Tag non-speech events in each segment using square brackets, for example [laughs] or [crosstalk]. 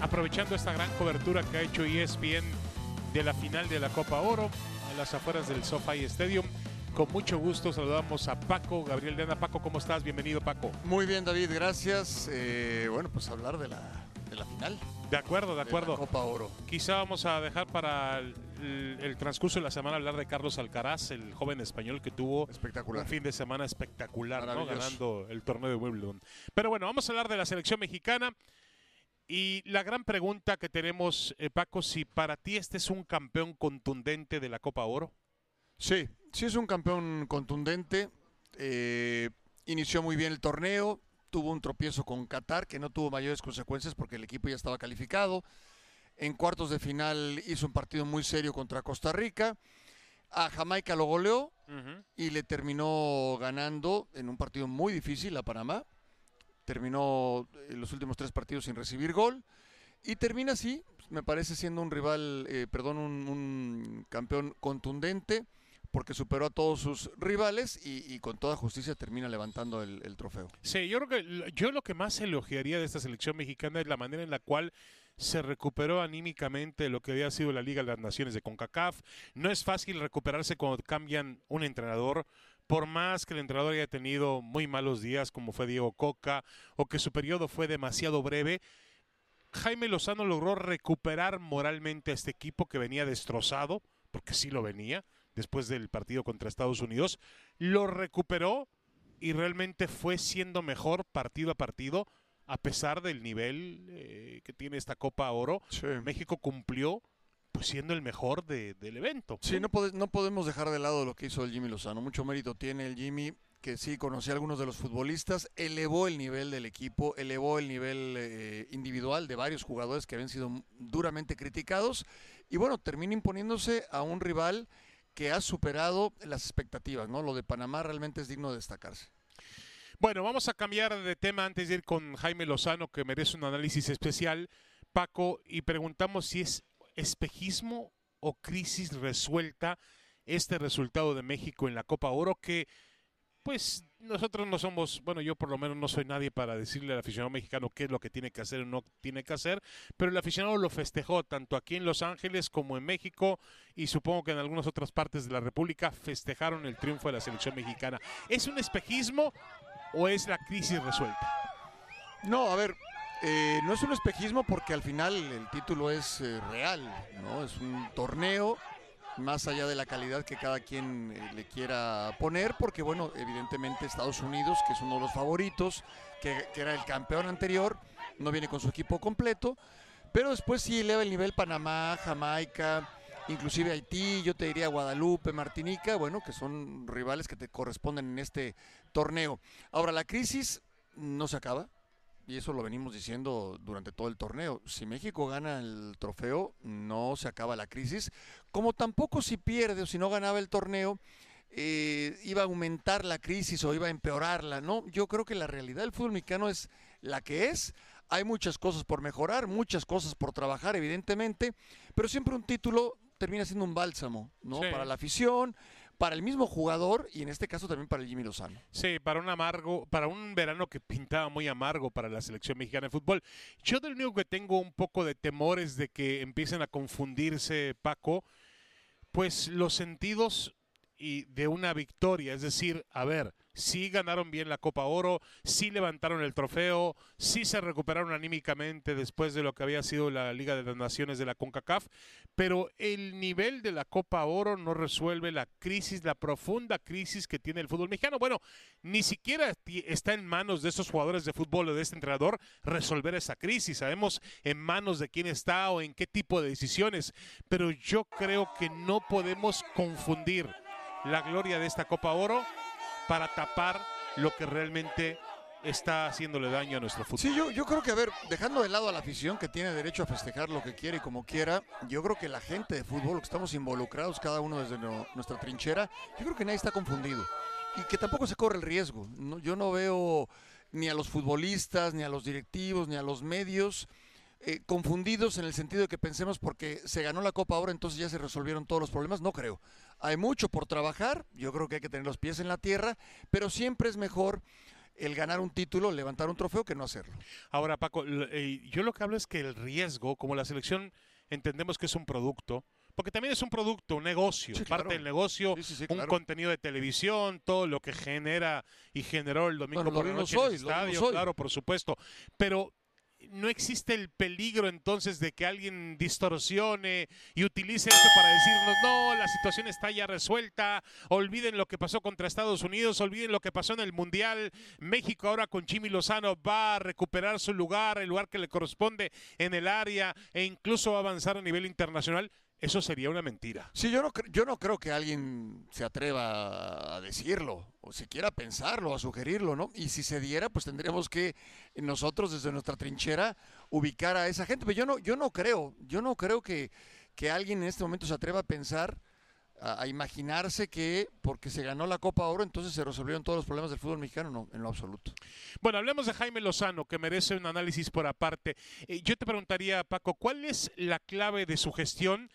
aprovechando esta gran cobertura que ha hecho ESPN de la final de la Copa Oro a las afueras del SoFi Stadium. Con mucho gusto saludamos a Paco, Gabriel de Anda. Paco, ¿cómo estás? Bienvenido, Paco. Muy bien, David, gracias. Eh, bueno, pues hablar de la, de la final. De acuerdo, de acuerdo. Copa Oro. Quizá vamos a dejar para el, el, transcurso de la semana hablar de Carlos Alcaraz, el joven español que tuvo espectacular. un fin de semana espectacular, ¿no? ganando el torneo de Wimbledon. Pero bueno, vamos a hablar de la selección mexicana. Y la gran pregunta que tenemos, eh, Paco, si para ti este es un campeón contundente de la Copa Oro. Sí, sí es un campeón contundente. Eh, inició muy bien el torneo, tuvo un tropiezo con Qatar que no tuvo mayores consecuencias porque el equipo ya estaba calificado. En cuartos de final hizo un partido muy serio contra Costa Rica. A Jamaica lo goleó y le terminó ganando en un partido muy difícil a Panamá. Terminó los últimos tres partidos sin recibir gol. Y termina así, me parece siendo un rival, eh, perdón, un, campeón contundente porque superó a todos sus rivales y, y con toda justicia termina levantando el, el, trofeo. Sí, yo creo que yo lo que más elogiaría de esta selección mexicana es la manera en la cual se recuperó anímicamente lo que había sido la Liga de las Naciones de CONCACAF. No es fácil recuperarse cuando cambian un entrenador, por más que el entrenador haya tenido muy malos días como fue Diego Coca o que su periodo fue demasiado breve. Jaime Lozano logró recuperar moralmente a este equipo que venía destrozado, porque sí lo venía, después del partido contra Estados Unidos, lo recuperó y realmente fue siendo mejor partido a partido a pesar del nivel eh, que tiene esta Copa Oro. Sí. México cumplió pues siendo el mejor de, del evento. Sí, no, pod no podemos dejar de lado lo que hizo el Jimmy Lozano. Mucho mérito tiene el Jimmy que sí conocía a algunos de los futbolistas, elevó el nivel del equipo, elevó el nivel eh, individual de varios jugadores que habían sido duramente criticados y bueno, termina imponiéndose a un rival que ha superado las expectativas, ¿no? Lo de Panamá realmente es digno de destacarse. Bueno, vamos a cambiar de tema antes de ir con Jaime Lozano, que merece un análisis especial, Paco, y preguntamos si es espejismo o crisis resuelta este resultado de México en la Copa Oro, que pues nosotros no somos, bueno, yo por lo menos no soy nadie para decirle al aficionado mexicano qué es lo que tiene que hacer o no tiene que hacer, pero el aficionado lo festejó tanto aquí en Los Ángeles como en México y supongo que en algunas otras partes de la República festejaron el triunfo de la selección mexicana. ¿Es un espejismo o es la crisis resuelta? No, a ver, eh, no es un espejismo porque al final el título es eh, real, ¿no? Es un torneo más allá de la calidad que cada quien eh, le quiera poner, porque bueno, evidentemente Estados Unidos, que es uno de los favoritos, que, que, era el campeón anterior, no viene con su equipo completo, pero después sí eleva el nivel Panamá, Jamaica, inclusive Haití, yo te diría Guadalupe, Martinica, bueno, que son rivales que te corresponden en este torneo. Ahora, la crisis no se acaba, y eso lo venimos diciendo durante todo el torneo. Si México gana el trofeo, no se acaba la crisis. Como tampoco si pierde o si no ganaba el torneo, eh, iba a aumentar la crisis o iba a empeorarla. No, yo creo que la realidad del fútbol mexicano es la que es. Hay muchas cosas por mejorar, muchas cosas por trabajar, evidentemente, pero siempre un título termina siendo un bálsamo, ¿no? Sí. Para la afición, para el mismo jugador y en este caso también para el Jimmy Lozano. Sí, para un amargo, para un verano que pintaba muy amargo para la selección mexicana de fútbol. Yo del único que tengo un poco de temores de que empiecen a confundirse, Paco, pues los sentidos y de una victoria, es decir, a ver, sí ganaron bien la Copa Oro, sí levantaron el trofeo, sí se recuperaron anímicamente después de lo que había sido la Liga de las Naciones de la CONCACAF, pero el nivel de la Copa Oro no resuelve la crisis, la profunda crisis que tiene el fútbol mexicano. Bueno, ni siquiera está en manos de esos jugadores de fútbol o de este entrenador resolver esa crisis. Sabemos en manos de quién está o en qué tipo de decisiones, pero yo creo que no podemos confundir la gloria de esta Copa Oro para tapar lo que realmente está haciéndole daño a nuestro fútbol. Sí, yo, yo creo que, a ver, dejando de lado a la afición que tiene derecho a festejar lo que quiere y como quiera, yo creo que la gente de fútbol, que estamos involucrados cada uno desde nuestra trinchera, yo creo que nadie está confundido y que tampoco se corre el riesgo. yo no veo ni a los futbolistas, ni a los directivos, ni a los medios eh, confundidos en el sentido de que pensemos porque se ganó la Copa ahora, entonces ya se resolvieron todos los problemas. No creo. Hay mucho por trabajar, yo creo que hay que tener los pies en la tierra, pero siempre es mejor el ganar un título, levantar un trofeo, que no hacerlo. Ahora, Paco, eh, yo lo que hablo es que el riesgo, como la selección entendemos que es un producto, porque también es un producto, un negocio, parte del negocio, un contenido de televisión, todo lo que genera y generó el domingo por la noche en el estadio, claro, por supuesto. Pero no existe el peligro entonces de que alguien distorsione y utilice esto para decirnos, no, la situación está ya resuelta, olviden lo que pasó contra Estados Unidos, olviden lo que pasó en el Mundial, México ahora con Jimmy Lozano va a recuperar su lugar, el lugar que le corresponde en el área e incluso va a avanzar a nivel internacional. Eso sería una mentira. Sí, yo no, yo no creo que alguien se atreva a decirlo, o siquiera pensarlo, a sugerirlo, ¿no? Y si se diera, pues tendríamos que nosotros desde nuestra trinchera ubicar a esa gente. Pero yo no, yo no creo, yo no creo que, que alguien en este momento se atreva a pensar, a, imaginarse que porque se ganó la Copa Oro, entonces se resolvieron todos los problemas del fútbol mexicano, no, en lo absoluto. Bueno, hablemos de Jaime Lozano, que merece un análisis por aparte. Eh, yo te preguntaría, Paco, ¿cuál es la clave de su gestión?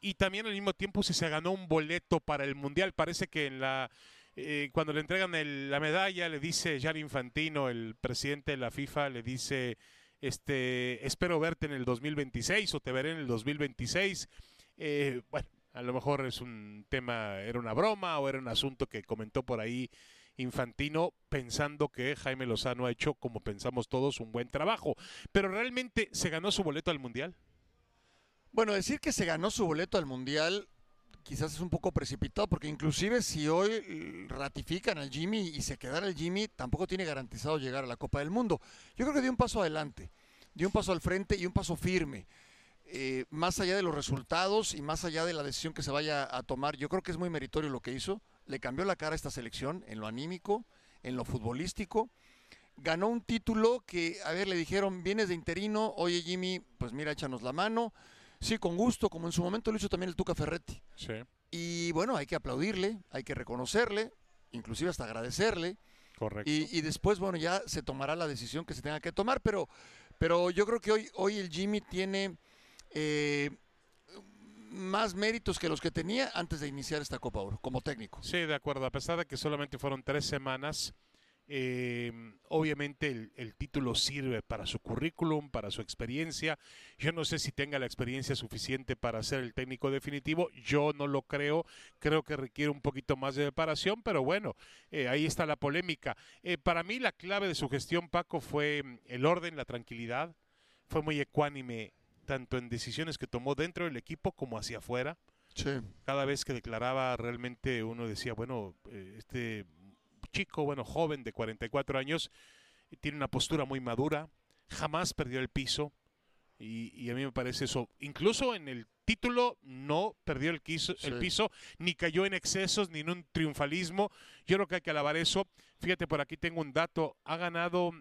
Y también al mismo tiempo si se ganó un boleto para el Mundial. Parece que en la eh, cuando le entregan la medalla le dice Gianni Infantino, el presidente de la FIFA, le dice este espero verte en el 2026 o te veré en el 2026. Eh, bueno, a lo mejor es un tema, era una broma o era un asunto que comentó por ahí Infantino pensando que Jaime Lozano ha hecho, como pensamos todos, un buen trabajo. Pero realmente se ganó su boleto al Mundial. Bueno, decir que se ganó su boleto al Mundial quizás es un poco precipitado, porque inclusive si hoy ratifican al Jimmy y se quedara el Jimmy, tampoco tiene garantizado llegar a la Copa del Mundo. Yo creo que dio un paso adelante, dio un paso al frente y un paso firme. Eh, más allá de los resultados y más allá de la decisión que se vaya a tomar, yo creo que es muy meritorio lo que hizo. Le cambió la cara a esta selección en lo anímico, en lo futbolístico. Ganó un título que, a ver, le dijeron, vienes de interino, oye Jimmy, pues mira, échanos la mano Sí, con gusto, como en su momento lo hizo también el Tuca Ferretti. Sí. Y bueno, hay que aplaudirle, hay que reconocerle, inclusive hasta agradecerle. Correcto. Y, después, bueno, ya se tomará la decisión que se tenga que tomar, pero, pero yo creo que hoy, hoy el Jimmy tiene eh, más méritos que los que tenía antes de iniciar esta Copa Oro, como técnico. Sí, de acuerdo, a pesar de que solamente fueron tres semanas eh, obviamente el, título sirve para su currículum, para su experiencia. Yo no sé si tenga la experiencia suficiente para ser el técnico definitivo. Yo no lo creo. Creo que requiere un poquito más de preparación, pero bueno, eh, ahí está la polémica. Eh, para mí la clave de su gestión, Paco, fue mm, el orden, la tranquilidad. Fue muy ecuánime tanto en decisiones que tomó dentro del equipo como hacia afuera. Cada vez que declaraba realmente uno decía, bueno, eh, este chico, bueno, joven de 44 años, tiene una postura muy madura, jamás perdió el piso y, a mí me parece eso. Incluso en el título no perdió el, el piso, ni cayó en excesos, ni en un triunfalismo. Yo creo que hay que alabar eso. Fíjate, por aquí tengo un dato. Ha ganado,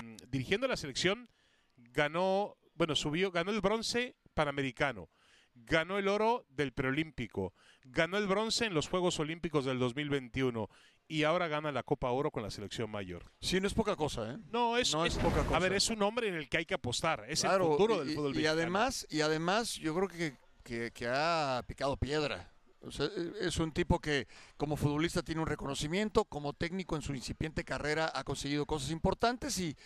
em, dirigiendo la selección, ganó, bueno, subió, ganó el bronce panamericano ganó el oro del preolímpico, ganó el bronce en los Juegos Olímpicos del 2021 y ahora gana la Copa Oro con la selección mayor. Sí, no es poca cosa, ¿eh? No, es, poca cosa. A ver, es un hombre en el que hay que apostar, es el futuro del fútbol y, y además Y además, yo creo que, que, ha picado piedra. es un tipo que como futbolista tiene un reconocimiento, como técnico en su incipiente carrera ha conseguido cosas importantes y,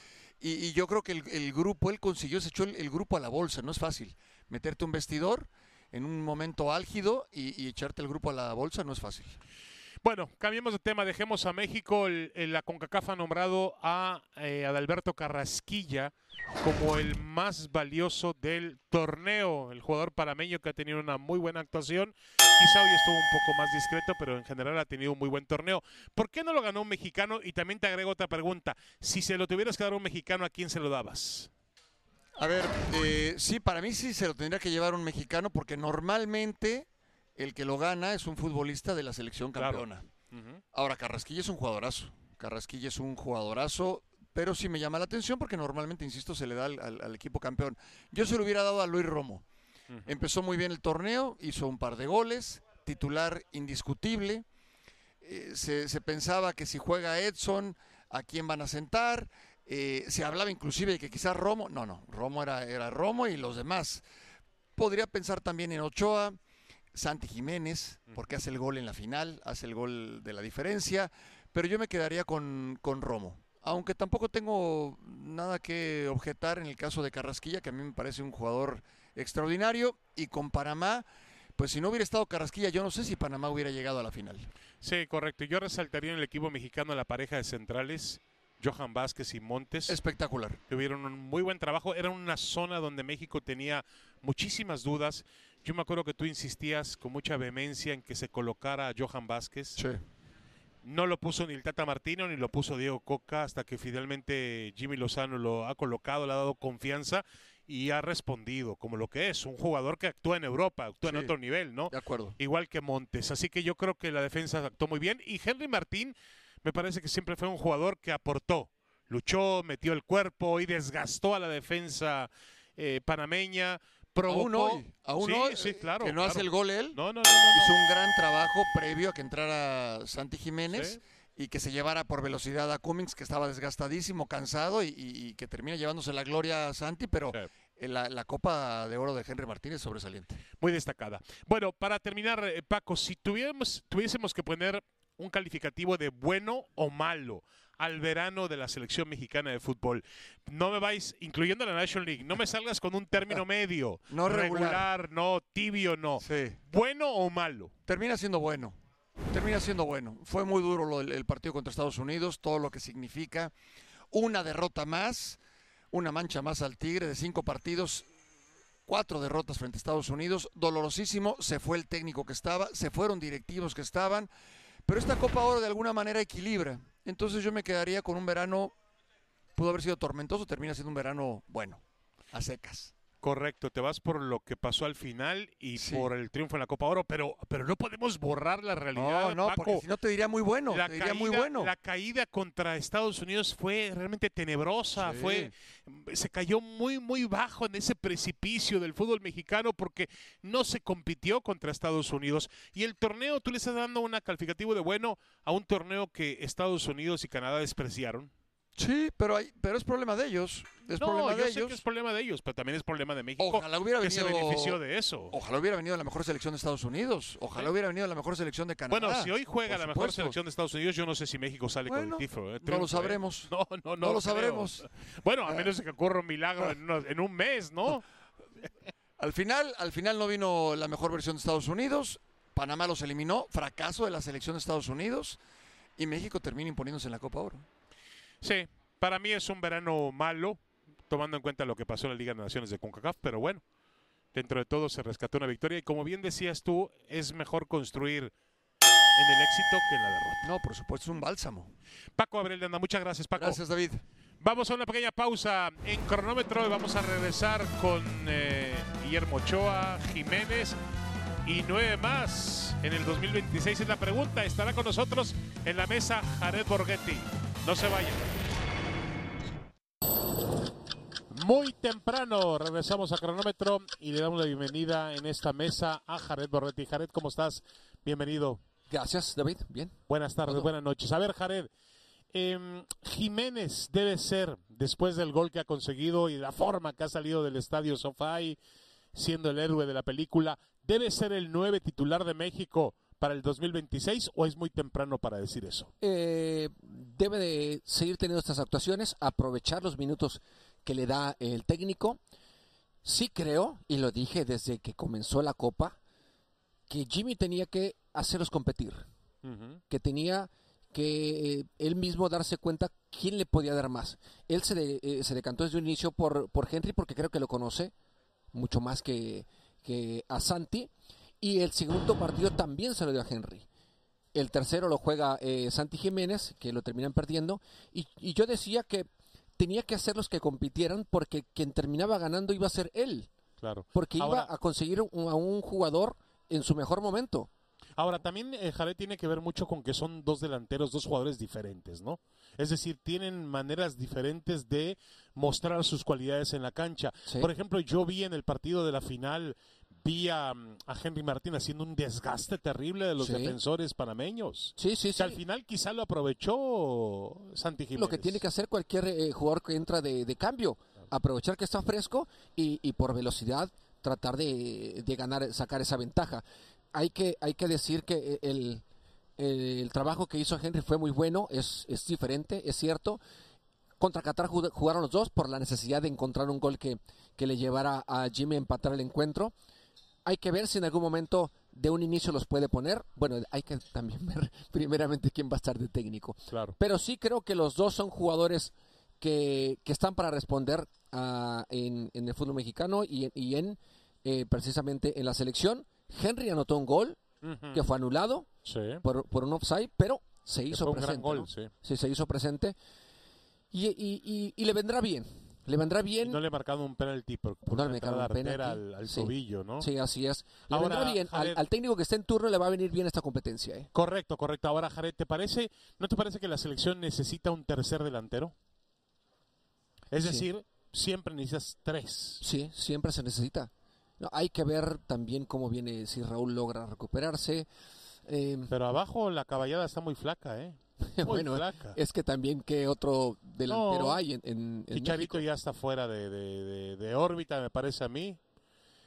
y, yo creo que el, grupo, él consiguió, se echó el, grupo a la bolsa, no es fácil. Meterte un vestidor en un momento álgido y, echarte el grupo a la bolsa no es fácil. Bueno, cambiemos de tema, dejemos a México. El, el- la CONCACAF ha nombrado a eh, Adalberto Carrasquilla como el más valioso del torneo. El jugador parameño que ha tenido una muy buena actuación. Quizá hoy estuvo un poco más discreto, pero en general ha tenido un muy buen torneo. ¿Por qué no lo ganó un mexicano? Y también te agrego otra pregunta. Si se lo tuvieras que dar a un mexicano, ¿a quién se lo dabas? A ver, eh, sí, para mí sí se lo tendría que llevar un mexicano porque normalmente el que lo gana es un futbolista de la selección Claro. campeona. Ahora, Carrasquilla es un jugadorazo. Carrasquilla es un jugadorazo, pero sí me llama la atención porque normalmente, insisto, se le da al, al- al equipo campeón. Yo se lo hubiera dado a Luis Romo. Empezó muy bien el torneo, hizo un par de goles, titular indiscutible. Eh, se, se pensaba que si juega Edson, ¿a quién van a sentar? Eh, se hablaba inclusive de que quizás Romo, no, no, Romo era, era Romo y los demás. Podría pensar también en Ochoa, Santi Jiménez, porque hace el gol en la final, hace el gol de la diferencia, pero yo me quedaría con, con Romo. Aunque tampoco tengo nada que objetar en el caso de Carrasquilla, que a mí me parece un jugador extraordinario, y con Panamá, pues si no hubiera estado Carrasquilla, yo no sé si Panamá hubiera llegado a la final. Sí, correcto. Yo resaltaría en el equipo mexicano la pareja de centrales, Johan Vázquez y Montes. Espectacular. tuvieron un muy buen trabajo. Era una zona donde México tenía muchísimas dudas. Yo me acuerdo que tú insistías con mucha vehemencia en que se colocara a Johan Vázquez. Sí. No lo puso ni el Tata Martino ni lo puso Diego Coca hasta que finalmente Jimmy Lozano lo ha colocado, le ha dado confianza y ha respondido como lo que es, un jugador que actúa en Europa, actúa en otro nivel, ¿no? De acuerdo. igual que Montes. Así que yo creo que la defensa actuó muy bien. Y Henry Martín me parece que siempre fue un jugador que aportó, luchó, metió el cuerpo y desgastó a la defensa eh, panameña. Provocó, Aún hoy, aún sí, hoy, sí, eh, claro. que no hace el gol él. No, no, no, hizo un gran trabajo previo a que entrara Santi Jiménez Sí. y que se llevara por velocidad a Cummings, que estaba desgastadísimo, cansado y, que termina llevándose la gloria a Santi, pero Sí. eh, la, la Copa de Oro de Henry Martínez sobresaliente. Muy destacada. Bueno, para terminar, Paco, si tuviéramos, tuviésemos que poner un calificativo de bueno o malo al verano de la selección mexicana de fútbol, no me vais, incluyendo la National League, no me [laughs] salgas con un término medio. [laughs] No regular. no, tibio, no. Sí. ¿Bueno o malo? Termina siendo bueno. Termina siendo bueno. Fue muy duro lo del- el partido contra Estados Unidos, todo lo que significa. Una derrota más, una mancha más al Tigre de cinco partidos, cuatro derrotas frente a Estados Unidos. Dolorosísimo, se fue el técnico que estaba, se fueron directivos que estaban. Pero esta Copa Oro de alguna manera equilibra. Entonces yo me quedaría con un verano, pudo haber sido tormentoso, termina siendo un verano bueno, a secas. Correcto, te vas por lo que pasó al final y Sí. por el triunfo en la Copa Oro, pero, pero no podemos borrar la realidad. No, no, Paco. porque si no te diría muy bueno, la te diría caída, muy bueno. la caída contra Estados Unidos fue realmente tenebrosa, Sí. fue se cayó muy muy bajo en ese precipicio del fútbol mexicano porque no se compitió contra Estados Unidos y el torneo tú le estás dando un calificativo de bueno a un torneo que Estados Unidos y Canadá despreciaron. Sí, pero, hay, pero es problema de ellos. Es no, problema yo de sé ellos. que es problema de ellos, pero también es problema de México Ojalá hubiera que se venido, benefició de eso. ojalá hubiera venido la mejor selección de Estados Unidos. Ojalá hubiera venido la mejor selección de Canadá. Bueno, si hoy juega la mejor selección de Estados Unidos, yo no sé si México sale con el tifo. eh, no lo ¿eh? sabremos. [laughs] No, no, no, No lo sabremos. Bueno, a menos de que ocurra un milagro en, unos- en un mes, ¿no? [laughs] Al final, al final no vino la mejor versión de Estados Unidos. Panamá los eliminó. Fracaso de la selección de Estados Unidos. Y México termina imponiéndose en la Copa Oro. Sí, para mí es un verano malo, tomando en cuenta lo que pasó en la Liga de Naciones de CONCACAF, pero bueno, dentro de todo se rescató una victoria y como bien decías tú, es mejor construir en el éxito que en la derrota. No, por supuesto, es un bálsamo. Paco Abril de Anda, muchas gracias Paco. Gracias, David. Vamos a una pequeña pausa en cronómetro y vamos a regresar con eh, Guillermo Ochoa, Jiménez y nueve más en el 2026. Es la pregunta. Estará con nosotros en la mesa Jared Borghetti. No se vayan. Muy temprano regresamos a cronómetro y le damos la bienvenida en esta mesa a Jared Borghetti. Jared, ¿cómo estás? Bienvenido. Gracias, David. Bien. Buenas tardes, Todo. buenas noches. A ver, Jared, em, Jiménez debe ser, después del gol que ha conseguido y la forma que ha salido del estadio Sofá siendo el héroe de la película, ¿debe ser el nueve titular de México para el 2026 o es muy temprano para decir eso? Eh, debe de seguir teniendo estas actuaciones, aprovechar los minutos que le da el técnico. Sí creo, y lo dije desde que comenzó la Copa, que Jimmy tenía que hacerlos competir. Que tenía que eh, él mismo darse cuenta quién le podía dar más. Él se, de- eh, se decantó desde un inicio por, por Henry porque creo que lo conoce mucho más que, que a Santi. Y el segundo partido también se lo dio a Henry. El tercero lo juega eh, Santi Jiménez, que lo terminan perdiendo. Y, y yo decía que tenía que hacer los que compitieran porque quien terminaba ganando iba a ser él. Claro. Porque Ahora- iba a conseguir un- a un jugador en su mejor momento. Ahora, también eh, Jared tiene que ver mucho con que son dos delanteros, dos jugadores diferentes, ¿no? Es decir, tienen maneras diferentes de mostrar sus cualidades en la cancha. Sí. Por ejemplo, yo vi en el partido de la final, vi a, a Henry Martín haciendo un desgaste terrible de los Sí. defensores panameños. Sí, sí, Que sí. al final quizá lo aprovechó Santi Jiménez. lo que tiene que hacer cualquier eh, jugador que entra de, de cambio, aprovechar que está fresco y, y por velocidad tratar de, de ganar, sacar esa ventaja. Hay que, hay que decir que el, el trabajo que hizo Henry fue muy bueno, es, es diferente, es cierto. Contra Qatar jug- jugaron los dos por la necesidad de encontrar un gol que, que le llevara a Jimmy a empatar el encuentro. Hay que ver si en algún momento de un inicio los puede poner. Bueno, hay que también ver [laughs] primeramente quién va a estar de técnico. Claro. Pero sí creo que los dos son jugadores que, que están para responder ah, en, en el fútbol mexicano y, y en eh, precisamente en la selección. Henry anotó un gol que fue anulado Sí. por, por un offside, pero se hizo fue un gran presente. gol, ¿no? sí. Sí, se hizo presente. Y- y- y le vendrá bien. Le vendrá bien. No le marcaron un penalti por, por No le una penalti. al, al Sí. tobillo, ¿no? Sí, así es. Le Ahora, vendrá bien. Al, técnico que esté en turno le va a venir bien esta competencia. ¿eh? Correcto, correcto. Ahora, Jared, ¿te parece, ¿no te parece que la selección necesita un tercer delantero? Es Sí. decir, siempre necesitas tres. Sí, siempre se necesita. No, hay que ver también cómo viene, si Raúl logra recuperarse. Eh, Pero abajo la caballada está muy flaca, ¿eh? [laughs] Muy bueno, flaca. es que también qué otro delantero No. hay en, en- en Chicharito México. ya está fuera de, de- de- de órbita, me parece a mí.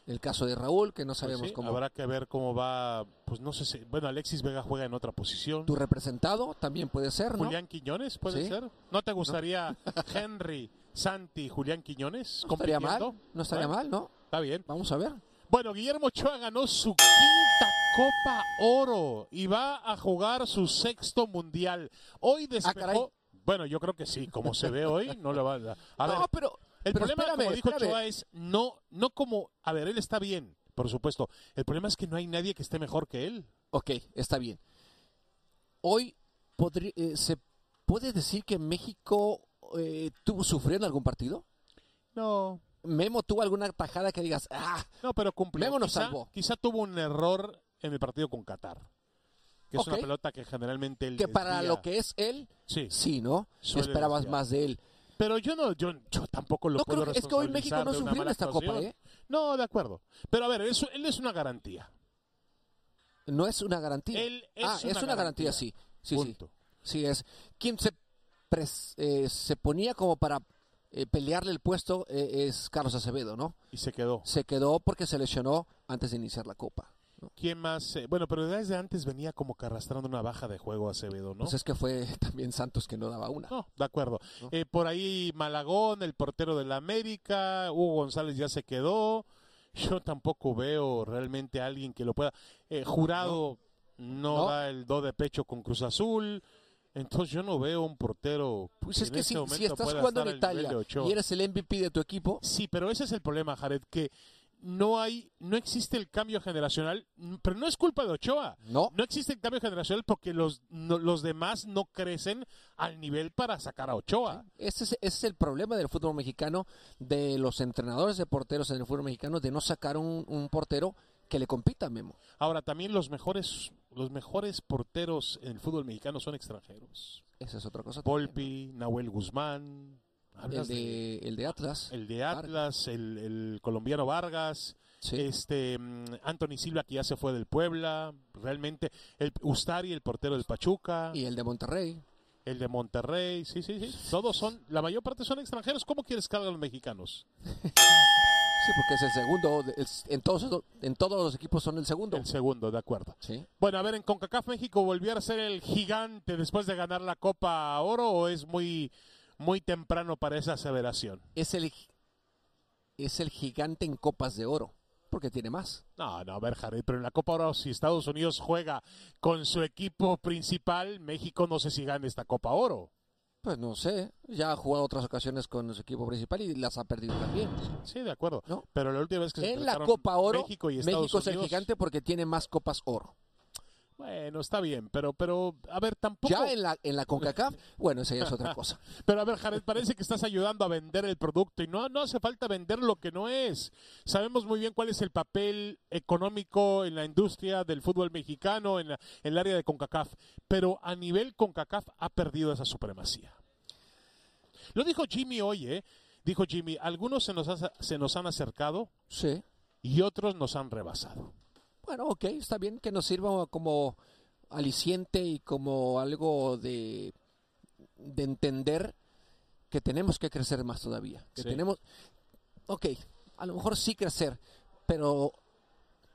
El caso de Raúl, que no Pues sabemos sí, cómo. Habrá que ver cómo va, pues no sé si, bueno, Alexis Vega juega en otra posición. Tu representado también puede ser, ¿no? Julián Quiñones, ¿puede Sí. ser? ¿No te gustaría [laughs] Henry, Santi, Julián Quiñones no estaría mal, no estaría mal, ¿no? Está bien. Vamos a ver. Bueno, Guillermo Ochoa ganó su quinta Copa Oro y va a jugar su sexto mundial. Hoy Ah, despejó. bueno, yo creo que sí, como se ve hoy, no le va a. A ver, no, pero, el pero problema, espérame, como dijo espérame. Ochoa, es no, no como. A ver, él está bien, por supuesto. El problema es que no hay nadie que esté mejor que él. Ok, está bien. Hoy podrí- eh, se puede decir que México eh, tuvo sufrió en algún partido. No, Memo tuvo alguna tajada que digas, ah, no, pero cumplió. Memo nos quizá, salvó. quizá tuvo un error en el partido con Qatar. Que es una pelota que generalmente él que para lo que es él, Sí, sí, ¿no? Esperabas desviar. más de él. pero yo no, yo, yo tampoco lo No, puedo creo es que hoy México no sufrió en esta Copa. ¿eh? No, de acuerdo. Pero a ver, eso, él es una garantía. No es una garantía. Él es ah, una es una garantía, garantía. sí. Sí, sí. Sí, es. Quien se, pres- eh, se ponía como para eh, pelearle el puesto eh, es Carlos Acevedo, ¿no? Y se quedó. Se quedó porque se lesionó antes de iniciar la Copa. ¿No? ¿Quién más? Eh, bueno, pero desde antes venía como que arrastrando una baja de juego Acevedo, ¿no? Pues es que fue [laughs] también Santos que no daba una. No, de acuerdo. ¿No? Eh, por ahí Malagón, el portero de la América, Hugo González ya se quedó. [laughs] Yo tampoco veo realmente a alguien que lo pueda. Eh, jurado no, No. da el do de pecho con Cruz Azul. Entonces yo no veo un portero. Pues que es que este si, si estás jugando en Italia y eres el MVP de tu equipo, Sí, pero ese es el problema, Jared, que no hay, no existe el cambio generacional, pero no es culpa de Ochoa. no. No existe el cambio generacional porque los, no- los demás no crecen al nivel para sacar a Ochoa. Ese es, ese es el problema del fútbol mexicano, de los entrenadores de porteros en el fútbol mexicano, de no sacar un, un portero que le compita a Memo. Ahora, también los mejores, los mejores porteros en el fútbol mexicano son extranjeros. Esa es otra cosa. también, Volpi, Nahuel Guzmán, El de, el de Atlas. el de Atlas, el, el colombiano Vargas, Sí. este mm, Anthony Silva que ya se fue del Puebla, realmente el Ustari, el portero del Pachuca, Y el de Monterrey. el de Monterrey, sí, sí, sí, todos son, la mayor parte son extranjeros. ¿Cómo quieres que hagan los mexicanos? [laughs] Sí, porque es el segundo. es- en, todos, en todos los equipos son el segundo. El segundo, de acuerdo. Sí. Bueno, a ver, en CONCACAF México volvió a ser el gigante después de ganar la Copa Oro o es muy muy temprano para esa aseveración. Es el, es el gigante en copas de oro. porque tiene más. No, no, a ver, Jared, pero en la Copa Oro, si Estados Unidos juega con su equipo principal, México no sé si gana esta Copa Oro. Pues no sé, ya ha jugado otras ocasiones con su equipo principal y las ha perdido también. Sí, de acuerdo. ¿No? Pero la última vez que se En la Copa Oro, México y Estados México es el gigante porque tiene más copas oro. Bueno, está bien, pero, pero, a ver, tampoco. Ya en la, en la CONCACAF, bueno, esa ya es otra cosa. [laughs] Pero a ver, Jared, parece que estás ayudando a vender el producto y no, no hace falta vender lo que no es. Sabemos muy bien cuál es el papel económico en la industria del fútbol mexicano, en, la- en el área de CONCACAF, pero a nivel CONCACAF ha perdido esa supremacía. Lo dijo Jimmy hoy, ¿eh? Dijo Jimmy, algunos se nos, ha- se nos han acercado Sí. y otros nos han rebasado. Bueno, ok, está bien que nos sirva como aliciente y como algo de, de entender que tenemos que crecer más todavía. Que Sí. tenemos, ok, a lo mejor sí crecer, pero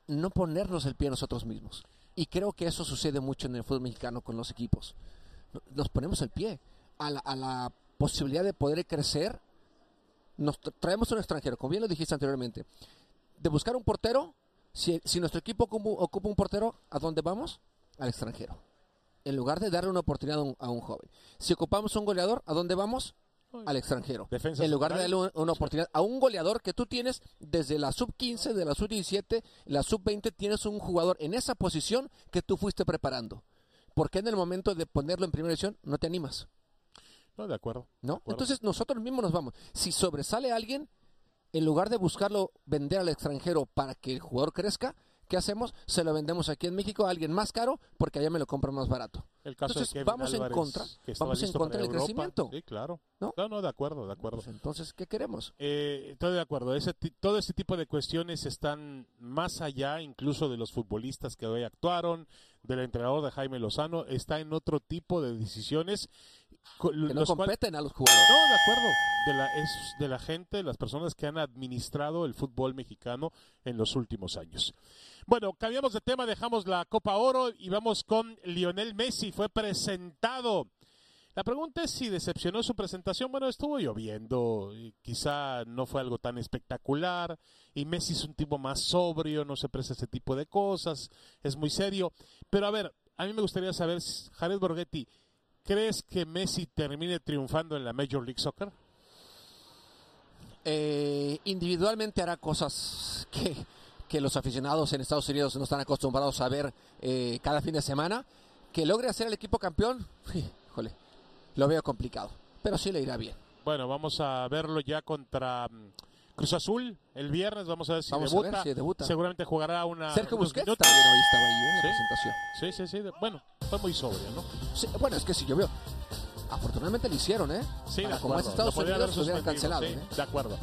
no ponernos el pie a nosotros mismos. Y creo que eso sucede mucho en el fútbol mexicano con los equipos. Nos ponemos el pie a la, a la posibilidad de poder crecer. Nos tra- traemos un extranjero, como bien lo dijiste anteriormente. De buscar un portero, si, si nuestro equipo ocupa, ocupa un portero, ¿a dónde vamos? Al extranjero. En lugar de darle una oportunidad a un, a un joven. Si ocupamos un goleador, ¿a dónde vamos? Al extranjero. Defensa en lugar de darle un- una oportunidad a un goleador que tú tienes desde la sub 15, de la sub 17, la sub 20, tienes un jugador en esa posición que tú fuiste preparando. ¿Por qué en el momento de ponerlo en primera división no te animas? No, de acuerdo. ¿No? de acuerdo. Entonces nosotros mismos nos vamos. Si sobresale alguien, en lugar de buscarlo vender al extranjero para que el jugador crezca, ¿qué hacemos? Se lo vendemos aquí en México a alguien más caro porque allá me lo compran más barato. El caso Entonces, de vamos en contra, vamos en contra del Europa. crecimiento. Sí, claro. ¿No? No, no, de acuerdo, de acuerdo. Pues entonces, ¿qué queremos? Eh, estoy de acuerdo. Ese, todo ese tipo de cuestiones están más allá incluso de los futbolistas que hoy actuaron, del entrenador de Jaime Lozano, está en otro tipo de decisiones. Que no competen a los jugadores. no, de acuerdo. De la, es de la gente, las personas que han administrado el fútbol mexicano en los últimos años. Bueno, cambiamos de tema, dejamos la Copa Oro y vamos con Lionel Messi. Fue presentado. La pregunta es si decepcionó su presentación. Bueno, estuvo lloviendo, y quizá no fue algo tan espectacular. Y Messi es un tipo más sobrio, no se presta ese tipo de cosas, es muy serio. Pero a ver, a mí me gustaría saber, Jared Borghetti, ¿crees que Messi termine triunfando en la Major League Soccer? Eh, individualmente hará cosas que, que los aficionados en Estados Unidos no están acostumbrados a ver eh, cada fin de semana. Que logre hacer el equipo campeón, [laughs] híjole, lo veo complicado. Pero sí le irá bien. Bueno, vamos a verlo ya contra mm, Cruz Azul el viernes. Vamos a ver si, Vamos a debuta. ver si debuta. Seguramente jugará una. Sergio Busquets minutos. también hoy estaba ahí ¿eh? en la Sí. presentación. Sí, sí, sí. de- Bueno, fue muy sobrio, ¿no? Sí, bueno, es que si llovió. Afortunadamente lo hicieron, ¿eh? Sí, Para de como es acuerdo. Estados Lo podría Unidos, haber lo cancelado. sí, ¿eh? De acuerdo.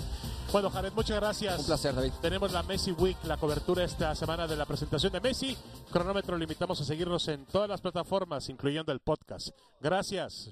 Bueno, Jared, muchas gracias. Un placer, David. Tenemos la Messi Week, la cobertura esta semana de la presentación de Messi. Cronómetro, lo invitamos a seguirnos en todas las plataformas, incluyendo el podcast. Gracias.